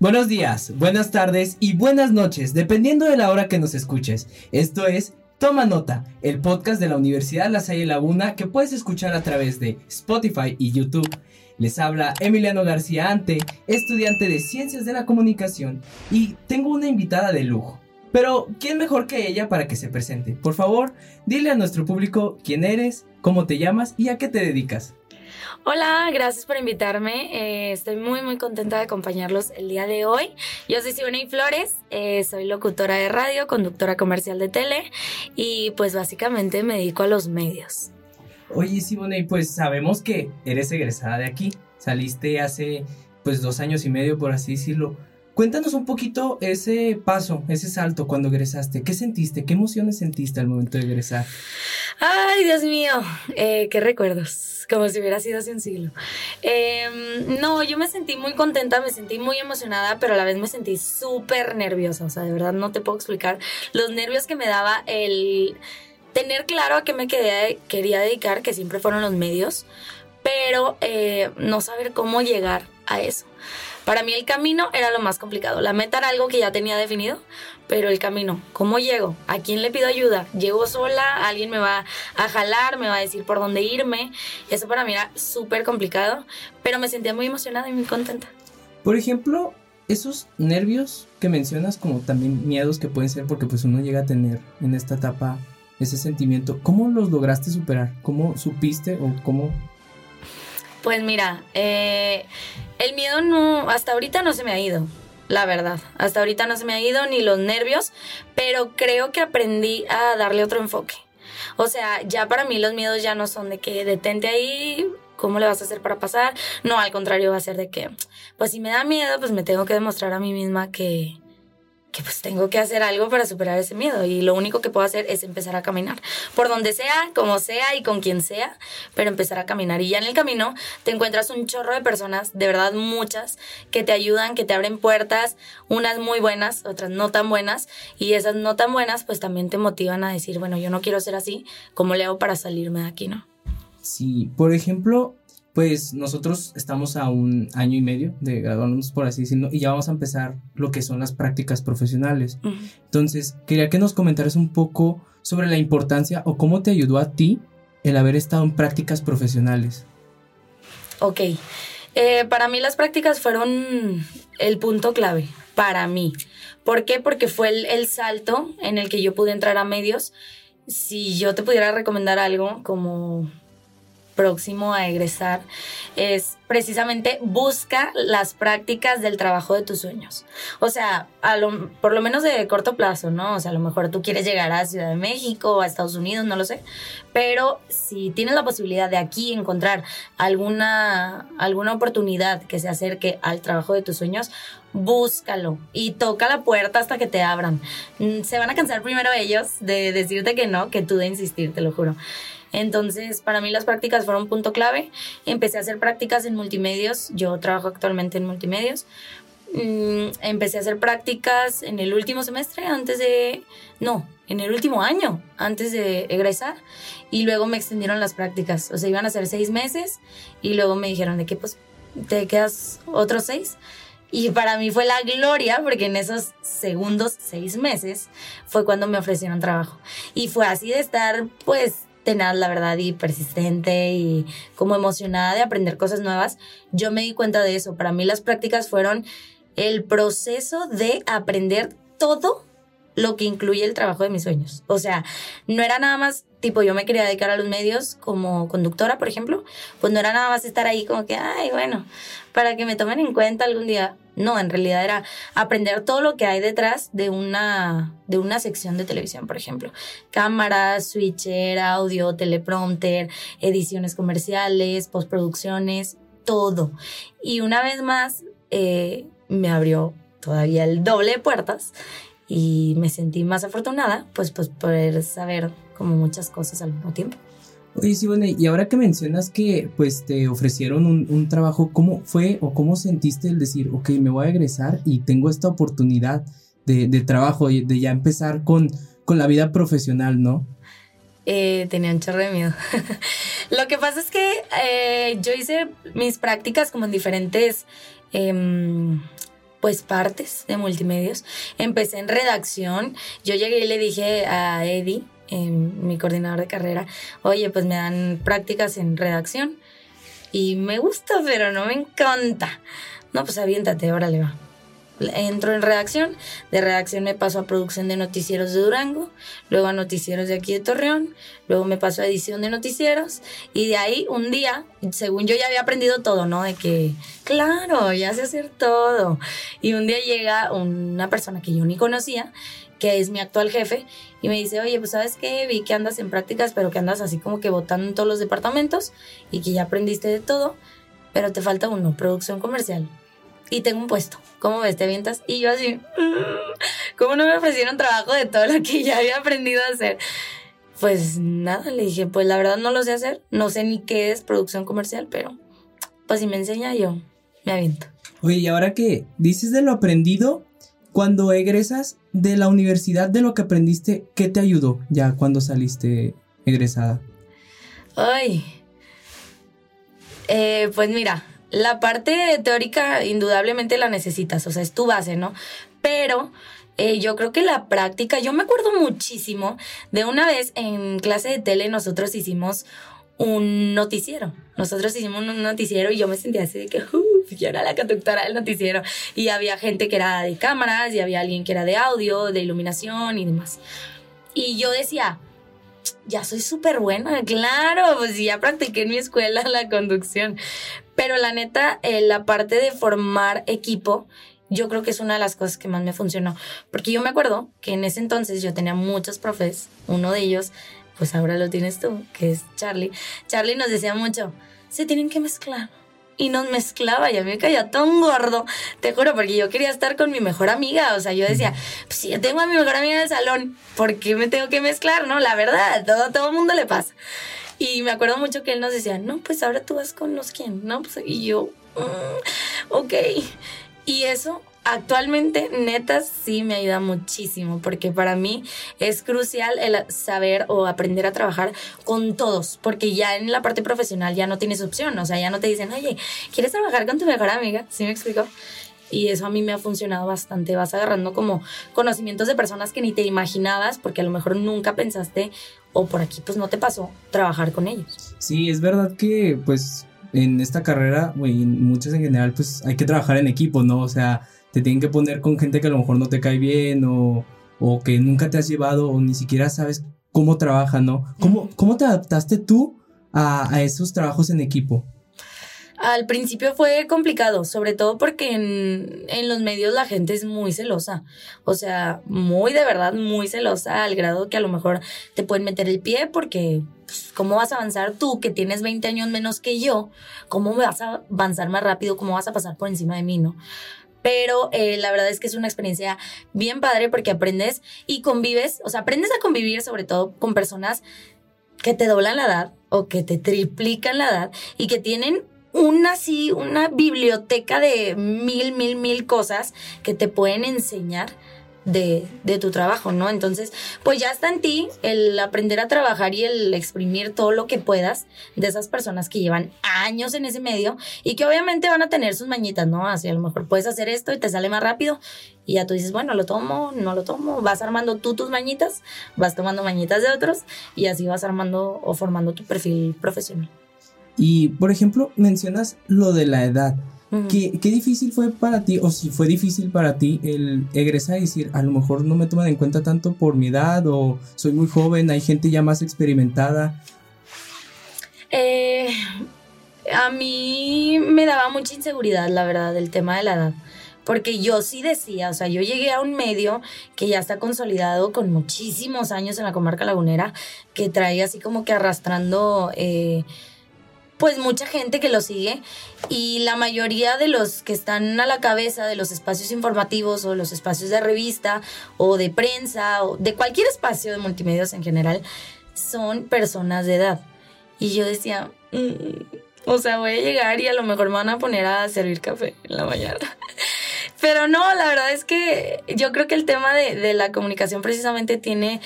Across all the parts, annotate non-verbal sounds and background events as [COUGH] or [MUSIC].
Buenos días, buenas tardes y buenas noches, dependiendo de la hora que nos escuches. Esto es Toma Nota, el podcast de la Universidad La Salle Laguna que puedes escuchar a través de Spotify y YouTube. Les habla Emiliano García Ante, estudiante de Ciencias de la Comunicación, y tengo una invitada de lujo. Pero, ¿quién mejor que ella para que se presente? Por favor, dile a nuestro público quién eres, cómo te llamas y a qué te dedicas. Hola, gracias por invitarme. Eh, estoy muy, muy contenta de acompañarlos el día de hoy. Yo soy Siboney Flores, eh, soy locutora de radio, conductora comercial de tele y pues básicamente me dedico a los medios. Oye, Siboney, pues sabemos que eres egresada de aquí. Saliste hace pues dos años y medio, por así decirlo. Cuéntanos un poquito ese paso, ese salto cuando egresaste. ¿Qué sentiste? ¿Qué emociones sentiste al momento de egresar? Ay, Dios mío, eh, qué recuerdos, como si hubiera sido hace un siglo. Em, no, yo me sentí muy contenta, me sentí muy emocionada, pero a la vez me sentí súper nerviosa. O sea, de verdad no te puedo explicar los nervios que me daba el tener claro a qué me quería dedicar, que siempre fueron los medios, pero eh, no saber cómo llegar a eso. Para mí el camino era lo más complicado. La meta era algo que ya tenía definido, pero el camino, ¿cómo llego? ¿A quién le pido ayuda? ¿Llego sola? ¿Alguien me va a jalar? ¿Me va a decir por dónde irme? Eso para mí era súper complicado, pero me sentía muy emocionada y muy contenta. Por ejemplo, esos nervios que mencionas como también miedos que pueden ser porque pues uno llega a tener en esta etapa ese sentimiento, ¿cómo los lograste superar? ¿Cómo supiste o cómo pues mira, eh, el miedo no, hasta ahorita no se me ha ido, la verdad. Hasta ahorita no se me ha ido ni los nervios, pero creo que aprendí a darle otro enfoque. O sea, ya para mí los miedos ya no son de que detente ahí, ¿cómo le vas a hacer para pasar? No, al contrario, va a ser de que, pues si me da miedo, pues me tengo que demostrar a mí misma que, que pues tengo que hacer algo para superar ese miedo y lo único que puedo hacer es empezar a caminar, por donde sea, como sea y con quien sea, pero empezar a caminar y ya en el camino te encuentras un chorro de personas, de verdad muchas, que te ayudan, que te abren puertas, unas muy buenas, otras no tan buenas y esas no tan buenas pues también te motivan a decir, bueno, yo no quiero ser así, ¿cómo le hago para salirme de aquí, no? Sí, por ejemplo, pues nosotros estamos a un año y medio de graduarnos, por así decirlo, y ya vamos a empezar lo que son las prácticas profesionales. Entonces, quería que nos comentaras un poco sobre la importancia o cómo te ayudó a ti el haber estado en prácticas profesionales. Ok, eh, para mí las prácticas fueron el punto clave, para mí. ¿Por qué? Porque fue el, el salto en el que yo pude entrar a medios. Si yo te pudiera recomendar algo como próximo a egresar es precisamente busca las prácticas del trabajo de tus sueños. O sea, a lo, por lo menos de corto plazo, ¿no? O sea, a lo mejor tú quieres llegar a Ciudad de México o a Estados Unidos, no lo sé. Pero si tienes la posibilidad de aquí encontrar alguna, alguna oportunidad que se acerque al trabajo de tus sueños, búscalo y toca la puerta hasta que te abran. Mm, se van a cansar primero ellos de decirte que no, que tú de insistir, te lo juro. Entonces, para mí las prácticas fueron un punto clave. Empecé a hacer prácticas en multimedios. Yo trabajo actualmente en multimedios. Mm, empecé a hacer prácticas en el último semestre antes de... No, en el último año antes de egresar. Y luego me extendieron las prácticas. O sea, iban a ser seis meses y luego me dijeron de que pues te quedas otros seis. Y para mí fue la gloria porque en esos segundos seis meses fue cuando me ofrecieron trabajo. Y fue así de estar pues tenaz, la verdad, y persistente y como emocionada de aprender cosas nuevas, yo me di cuenta de eso. Para mí las prácticas fueron el proceso de aprender todo lo que incluye el trabajo de mis sueños. O sea, no era nada más, tipo, yo me quería dedicar a los medios como conductora, por ejemplo, pues no era nada más estar ahí como que, ay, bueno, para que me tomen en cuenta algún día. No, en realidad era aprender todo lo que hay detrás de una, de una sección de televisión, por ejemplo. Cámaras, switcher, audio, teleprompter, ediciones comerciales, postproducciones, todo. Y una vez más, eh, me abrió todavía el doble de puertas y me sentí más afortunada, pues, pues poder saber como muchas cosas al mismo tiempo. Oye, sí, bueno, y ahora que mencionas que pues te ofrecieron un, un, trabajo, ¿cómo fue o cómo sentiste el decir, ok, me voy a egresar y tengo esta oportunidad de, de trabajo, de ya empezar con, con la vida profesional, ¿no? Eh, tenía un chorro de miedo. [LAUGHS] Lo que pasa es que eh, yo hice mis prácticas como en diferentes... Eh, pues partes de multimedios. Empecé en redacción. Yo llegué y le dije a Eddie, mi coordinador de carrera, oye, pues me dan prácticas en redacción. Y me gusta, pero no me encanta. No, pues aviéntate, órale va entro en redacción, de redacción me paso a producción de noticieros de Durango, luego a noticieros de aquí de Torreón, luego me paso a edición de noticieros y de ahí un día, según yo ya había aprendido todo, ¿no? De que, claro, ya sé hacer todo. Y un día llega una persona que yo ni conocía, que es mi actual jefe, y me dice, oye, pues sabes qué, vi que andas en prácticas, pero que andas así como que votando en todos los departamentos y que ya aprendiste de todo, pero te falta uno, producción comercial y tengo un puesto. ¿Cómo ves? ¿Te avientas? Y yo así, mm, ¿cómo no me ofrecieron trabajo de todo lo que ya había aprendido a hacer? Pues nada, le dije, pues la verdad no lo sé hacer, no sé ni qué es producción comercial, pero pues si me enseña yo, me aviento. Oye, y ahora que dices de lo aprendido, cuando egresas de la universidad, de lo que aprendiste, ¿qué te ayudó ya cuando saliste egresada? Ay, eh, pues mira, la parte teórica indudablemente la necesitas, o sea, es tu base, ¿no? Pero eh, yo creo que la práctica, yo me acuerdo muchísimo de una vez en clase de tele nosotros hicimos un noticiero. Nosotros hicimos un noticiero y yo me sentía así de que yo era la conductora del noticiero. Y había gente que era de cámaras y había alguien que era de audio, de iluminación y demás. Y yo decía, ya soy súper buena, claro, pues ya practiqué en mi escuela la conducción. Pero la neta, eh, la parte de formar equipo, yo creo que es una de las cosas que más me funcionó. Porque yo me acuerdo que en ese entonces yo tenía muchos profes, uno de ellos, pues ahora lo tienes tú, que es Charlie. Charlie nos decía mucho, se tienen que mezclar. Y nos mezclaba y a mí me caía tan gordo, te juro, porque yo quería estar con mi mejor amiga. O sea, yo decía, pues si yo tengo a mi mejor amiga en el salón, ¿por qué me tengo que mezclar? No, la verdad, todo, todo el mundo le pasa. Y me acuerdo mucho que él nos decía, no, pues ahora tú vas con los quién, ¿no? Pues, y yo, mm, ok. Y eso actualmente, neta, sí me ayuda muchísimo, porque para mí es crucial el saber o aprender a trabajar con todos, porque ya en la parte profesional ya no tienes opción, o sea, ya no te dicen, oye, ¿quieres trabajar con tu mejor amiga? ¿Sí me explico? Y eso a mí me ha funcionado bastante. Vas agarrando como conocimientos de personas que ni te imaginabas porque a lo mejor nunca pensaste o por aquí pues no te pasó trabajar con ellos. Sí, es verdad que pues en esta carrera, y en muchas en general, pues hay que trabajar en equipo, ¿no? O sea, te tienen que poner con gente que a lo mejor no te cae bien o, o que nunca te has llevado o ni siquiera sabes cómo trabaja, ¿no? ¿Cómo, cómo te adaptaste tú a, a esos trabajos en equipo? Al principio fue complicado, sobre todo porque en, los medios la gente es muy celosa. O sea, muy de verdad, muy celosa, al grado que a lo mejor te pueden meter el pie porque, pues, ¿cómo vas a avanzar tú que tienes 20 años menos que yo? ¿Cómo vas a avanzar más rápido? ¿Cómo vas a pasar por encima de mí, no? pero eh, la verdad es que es una experiencia bien padre porque aprendes y convives, o sea, aprendes a convivir sobre todo con personas que te doblan la edad o que te triplican la edad y que tienen una así, una biblioteca de mil, mil, mil cosas que te pueden enseñar de, de, tu trabajo, ¿no? Entonces, pues ya está en ti el aprender a trabajar y el exprimir todo lo que puedas de esas personas que llevan años en ese medio y que obviamente van a tener sus mañitas, ¿no? Así a lo mejor puedes hacer esto y te sale más rápido y ya tú dices, bueno, lo tomo, no lo tomo, vas armando tú tus mañitas, vas tomando mañitas de otros y así vas armando o formando tu perfil profesional. Y, por ejemplo, mencionas lo de la edad. ¿Qué, difícil fue para ti, o si fue difícil para ti el egresar y decir, a lo mejor no me toman en cuenta tanto por mi edad, o soy muy joven, hay gente ya más experimentada? Eh, a mí me daba mucha inseguridad, la verdad, el tema de la edad. Porque yo sí decía, o sea, yo llegué a un medio que ya está consolidado con muchísimos años en la comarca lagunera, que trae así como que arrastrando... Eh, pues mucha gente que lo sigue y la mayoría de los que están a la cabeza de los espacios informativos o los espacios de revista o de prensa o de cualquier espacio de multimedios en general son personas de edad. Y yo decía, mm, o sea, voy a llegar y a lo mejor me van a poner a servir café en la mañana. [LAUGHS] Pero no, la verdad es que yo creo que el tema de, de la comunicación precisamente tiene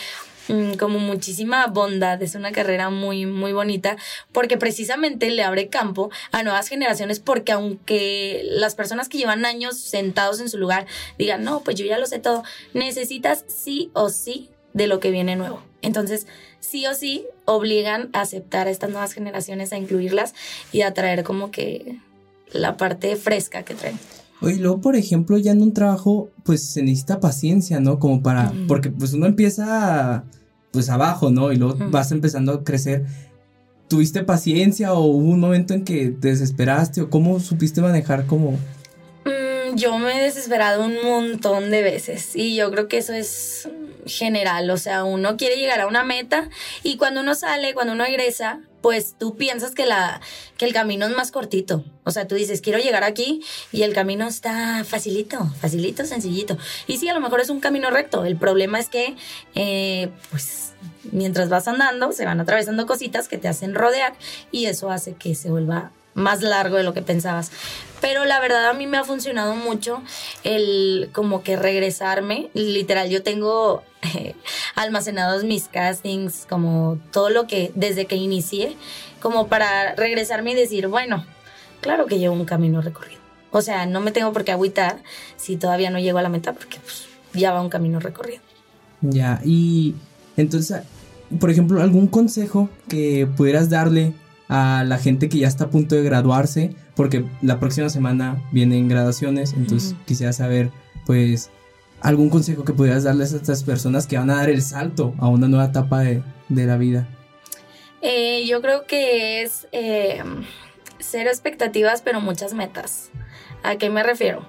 como muchísima bondad, es una carrera muy, muy bonita, porque precisamente le abre campo a nuevas generaciones, porque aunque las personas que llevan años sentados en su lugar digan, no, pues yo ya lo sé todo, necesitas sí o sí de lo que viene nuevo. Entonces, sí o sí obligan a aceptar a estas nuevas generaciones, a incluirlas y a traer como que la parte fresca que traen. Oye, luego, por ejemplo, ya en un trabajo, pues se necesita paciencia, ¿no? Como para, porque pues uno empieza pues abajo, ¿no? Y luego vas empezando a crecer. ¿Tuviste paciencia o hubo un momento en que te desesperaste o cómo supiste manejar como... Mm, yo me he desesperado un montón de veces y yo creo que eso es general, o sea, uno quiere llegar a una meta y cuando uno sale, cuando uno egresa, pues tú piensas que, la, que el camino es más cortito. O sea, tú dices, quiero llegar aquí y el camino está facilito, facilito, sencillito. Y sí, a lo mejor es un camino recto. El problema es que, eh, pues, mientras vas andando, se van atravesando cositas que te hacen rodear y eso hace que se vuelva más largo de lo que pensabas. Pero la verdad a mí me ha funcionado mucho el como que regresarme. Literal, yo tengo [LAUGHS] almacenados mis castings, como todo lo que desde que inicié, como para regresarme y decir, bueno, claro que llevo un camino recorrido. O sea, no me tengo por qué agüitar si todavía no llego a la meta porque pues, ya va un camino recorrido. Ya, y entonces, por ejemplo, algún consejo que pudieras darle a la gente que ya está a punto de graduarse, porque la próxima semana vienen graduaciones, entonces quisiera saber, pues, algún consejo que pudieras darles a estas personas que van a dar el salto a una nueva etapa de, la vida. Eh, yo creo que es eh, cero expectativas, pero muchas metas. ¿A qué me refiero?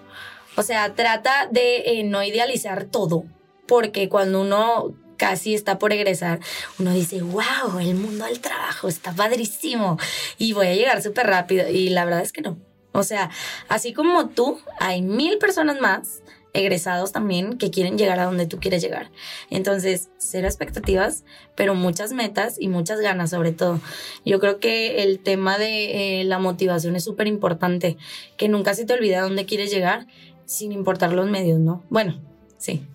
O sea, trata de eh, no idealizar todo, porque cuando uno casi está por egresar, uno dice, wow, el mundo del trabajo está padrísimo y voy a llegar súper rápido. Y la verdad es que no. O sea, así como tú, hay mil personas más egresados también que quieren llegar a donde tú quieres llegar. Entonces, cero expectativas, pero muchas metas y muchas ganas sobre todo. Yo creo que el tema de eh, la motivación es súper importante, que nunca se te olvide a dónde quieres llegar sin importar los medios, ¿no? Bueno, sí,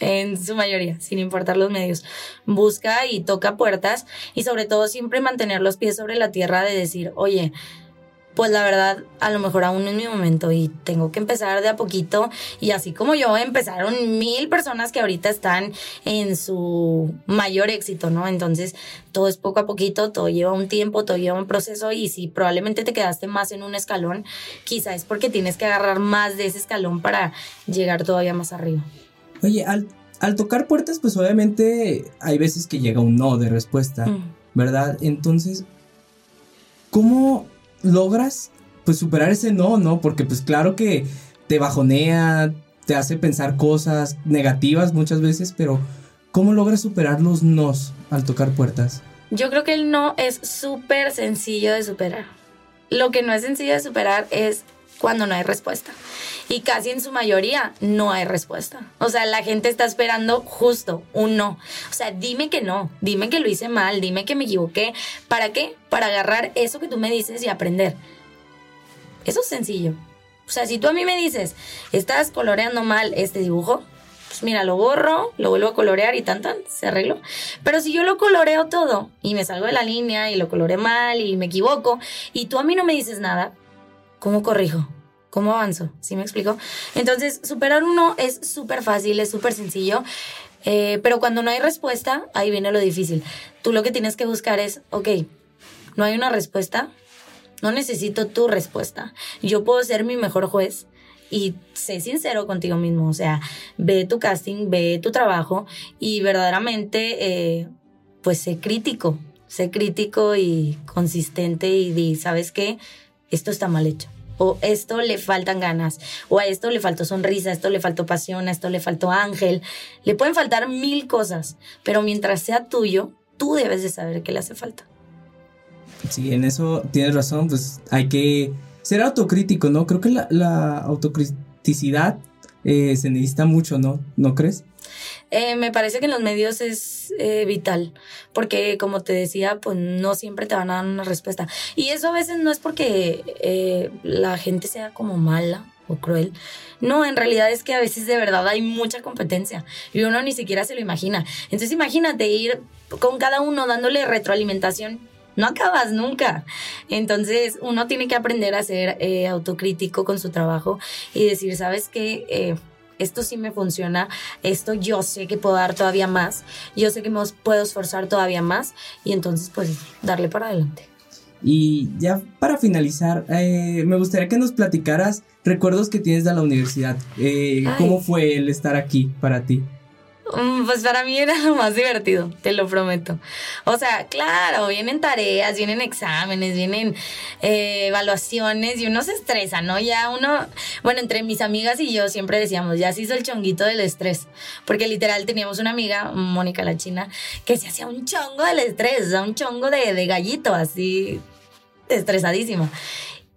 en su mayoría, sin importar los medios. Busca y toca puertas y sobre todo siempre mantener los pies sobre la tierra de decir, oye, pues la verdad, a lo mejor aún no es mi momento y tengo que empezar de a poquito. Y así como yo, empezaron mil personas que ahorita están en su mayor éxito, ¿no? Entonces, todo es poco a poquito, todo lleva un tiempo, todo lleva un proceso y si probablemente te quedaste más en un escalón, quizá es porque tienes que agarrar más de ese escalón para llegar todavía más arriba. Oye, al, tocar puertas, pues obviamente hay veces que llega un no de respuesta, mm. ¿verdad? Entonces, ¿cómo logras pues superar ese no, no? Porque pues claro que te bajonea, te hace pensar cosas negativas muchas veces, pero ¿cómo logras superar los nos al tocar puertas? Yo creo que el no es súper sencillo de superar. Lo que no es sencillo de superar es cuando no hay respuesta. Y casi en su mayoría no hay respuesta. O sea, la gente está esperando justo un no. O sea, dime que no, dime que lo hice mal, dime que me equivoqué. ¿Para qué? Para agarrar eso que tú me dices y aprender. Eso es sencillo. O sea, si tú a mí me dices, estás coloreando mal este dibujo, pues mira, lo borro, lo vuelvo a colorear y tan se arregló. Pero si yo lo coloreo todo y me salgo de la línea y lo coloré mal y me equivoco y tú a mí no me dices nada, ¿cómo corrijo? ¿Cómo avanzo? ¿Sí me explico? Entonces, superar uno es súper fácil, es súper sencillo. Eh, pero cuando no hay respuesta, ahí viene lo difícil. Tú lo que tienes que buscar es, ok, no hay una respuesta, no necesito tu respuesta. Yo puedo ser mi mejor juez y sé sincero contigo mismo. O sea, ve tu casting, ve tu trabajo y verdaderamente, eh, pues sé crítico. Sé crítico y consistente y di, ¿sabes qué? Esto está mal hecho o esto le faltan ganas, o a esto le faltó sonrisa, a esto le faltó pasión, a esto le faltó ángel. Le pueden faltar mil cosas, pero mientras sea tuyo, tú debes de saber qué le hace falta. Sí, en eso tienes razón, pues hay que ser autocrítico, ¿no? Creo que la, la autocriticidad eh, se necesita mucho, ¿no? ¿No crees? Eh, me parece que en los medios es eh, vital, porque como te decía, pues no siempre te van a dar una respuesta. Y eso a veces no es porque eh, la gente sea como mala o cruel. No, en realidad es que a veces de verdad hay mucha competencia y uno ni siquiera se lo imagina. Entonces imagínate ir con cada uno dándole retroalimentación. No acabas nunca. Entonces uno tiene que aprender a ser autocrítico con su trabajo y decir, ¿sabes qué? Esto sí me funciona, esto yo sé que puedo dar todavía más, yo sé que me puedo esforzar todavía más y entonces pues darle para adelante. Y ya para finalizar, eh, me gustaría que nos platicaras recuerdos que tienes de la universidad. Eh, ¿Cómo fue el estar aquí para ti? Mm, pues para mí era lo más divertido, te lo prometo. O sea, claro, vienen tareas, vienen exámenes, vienen eh, evaluaciones y uno se estresa, ¿no? Ya uno, bueno, entre mis amigas y yo siempre decíamos, ya se hizo el chonguito del estrés, porque literal teníamos una amiga, Mónica la China, que se hacía un chongo del estrés, o sea, un chongo de, de gallito, así, estresadísima.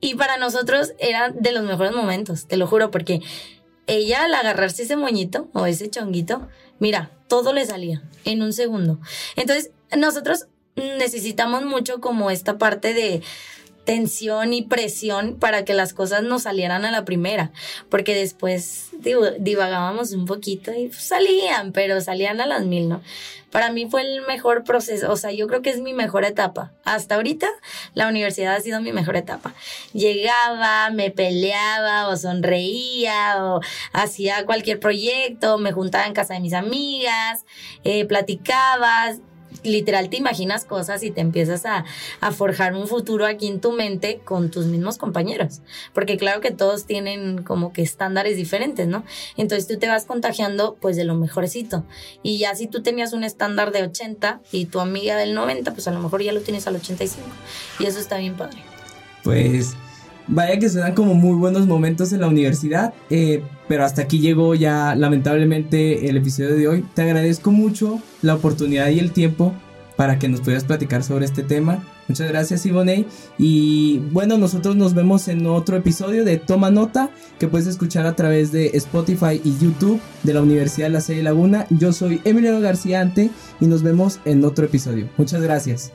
Y para nosotros era de los mejores momentos, te lo juro, porque ella al agarrarse ese moñito o ese chonguito, mira, todo le salía en un segundo. Entonces, nosotros necesitamos mucho como esta parte de tensión y presión para que las cosas nos salieran a la primera, porque después divagábamos un poquito y salían, pero salían a las mil, ¿no? Para mí fue el mejor proceso, o sea, yo creo que es mi mejor etapa. Hasta ahorita la universidad ha sido mi mejor etapa. Llegaba, me peleaba o sonreía o hacía cualquier proyecto, me juntaba en casa de mis amigas, eh, platicabas, literal te imaginas cosas y te empiezas a, forjar un futuro aquí en tu mente con tus mismos compañeros. Porque claro que todos tienen como que estándares diferentes, ¿no? Entonces tú te vas contagiando pues de lo mejorcito. Y ya si tú tenías un estándar de 80 y tu amiga del 90, pues a lo mejor ya lo tienes al 85. Y eso está bien padre. Pues vaya que suenan como muy buenos momentos en la universidad, eh, pero hasta aquí llegó ya lamentablemente el episodio de hoy. Te agradezco mucho la oportunidad y el tiempo para que nos pudieras platicar sobre este tema. Muchas gracias Ivonne. Y bueno, nosotros nos vemos en otro episodio de Toma Nota que puedes escuchar a través de Spotify y YouTube de la Universidad de La Salle Laguna. Yo soy Emiliano García Ante y nos vemos en otro episodio. Muchas gracias.